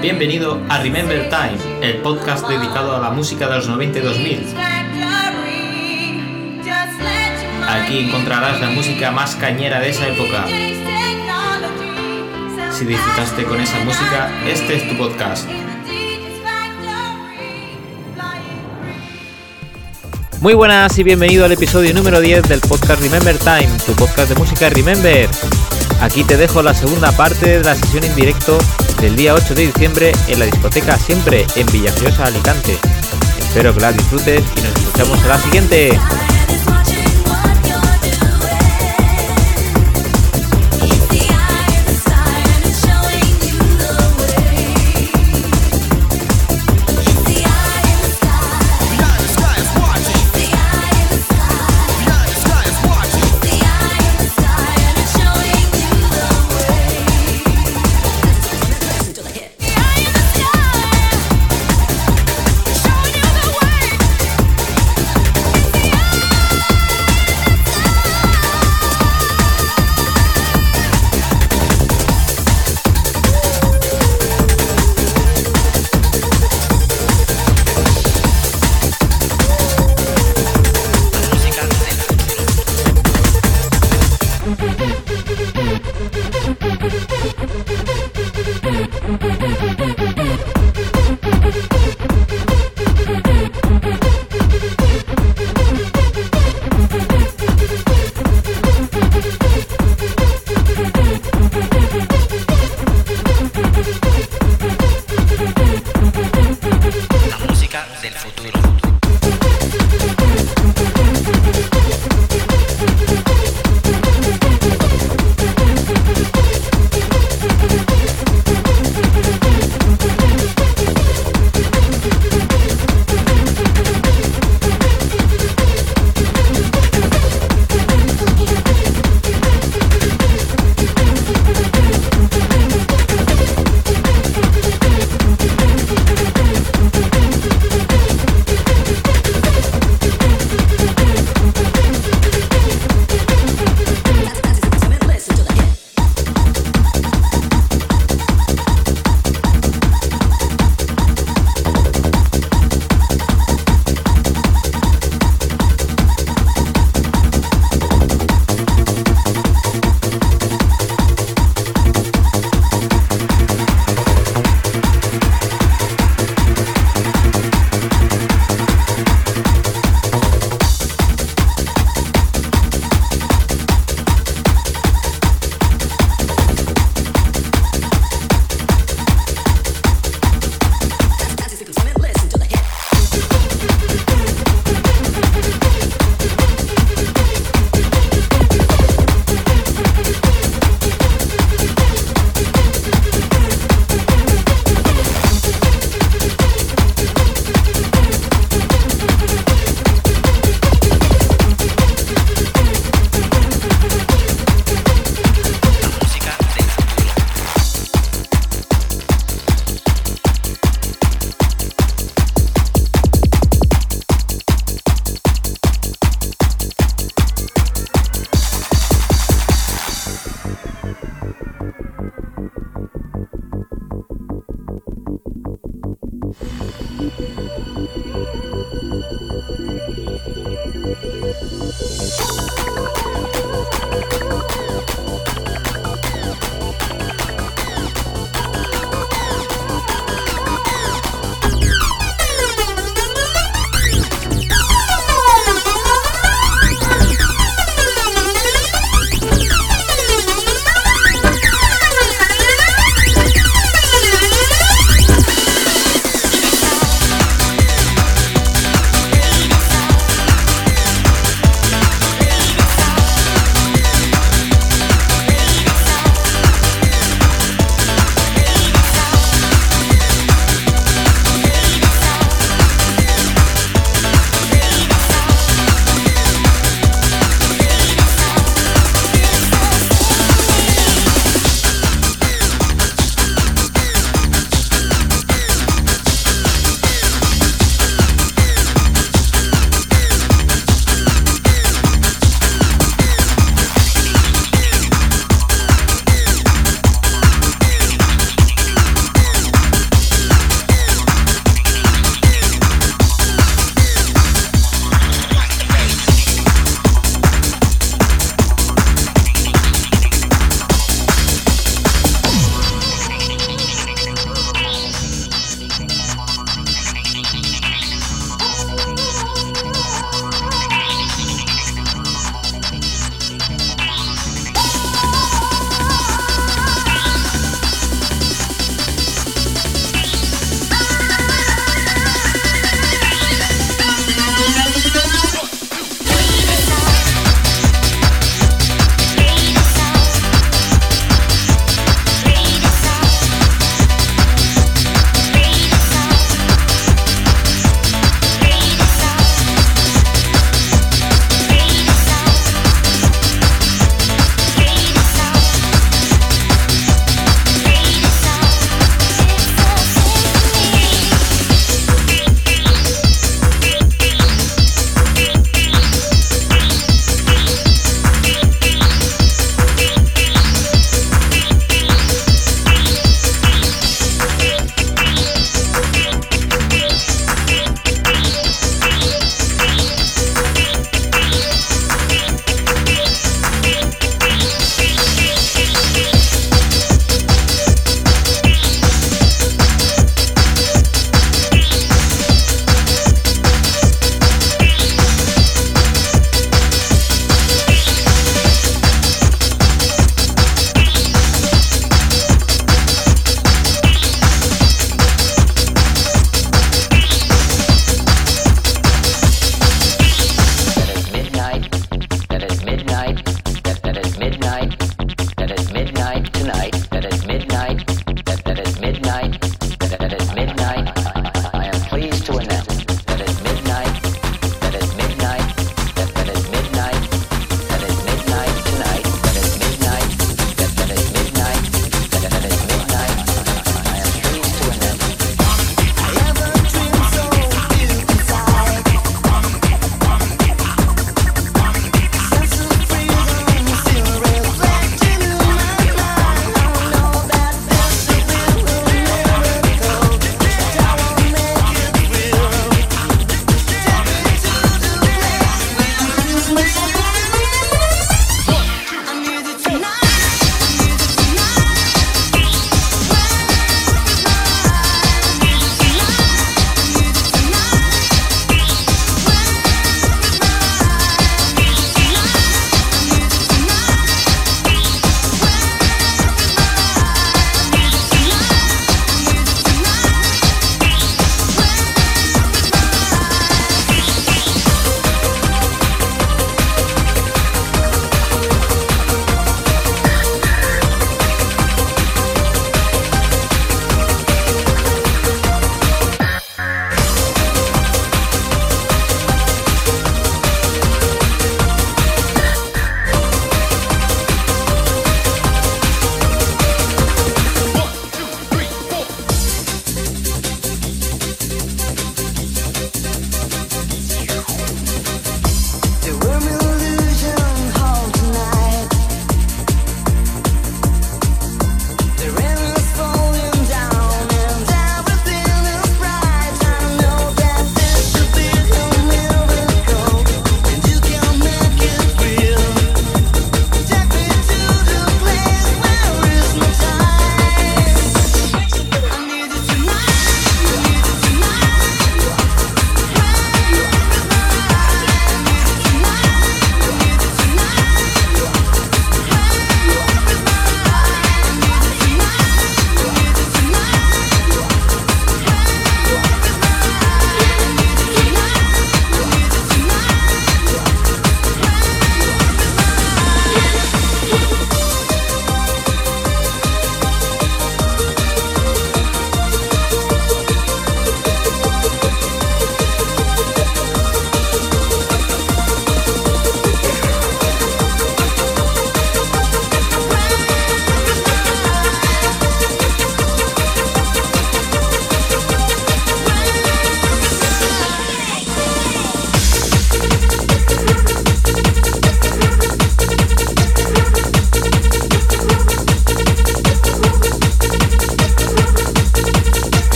Bienvenido a Remember Time, el podcast dedicado a la música de los 90 y 2000. Aquí encontrarás la música más cañera de esa época. Si disfrutaste con esa música, este es tu podcast. Muy buenas y bienvenido al episodio número 10 del podcast Remember Time, tu podcast de música Remember. Aquí te dejo la segunda parte de la sesión en directo del día 8 de diciembre en la discoteca Siempre en Villajoyosa, Alicante. Espero que la disfrutes y nos escuchamos en la siguiente.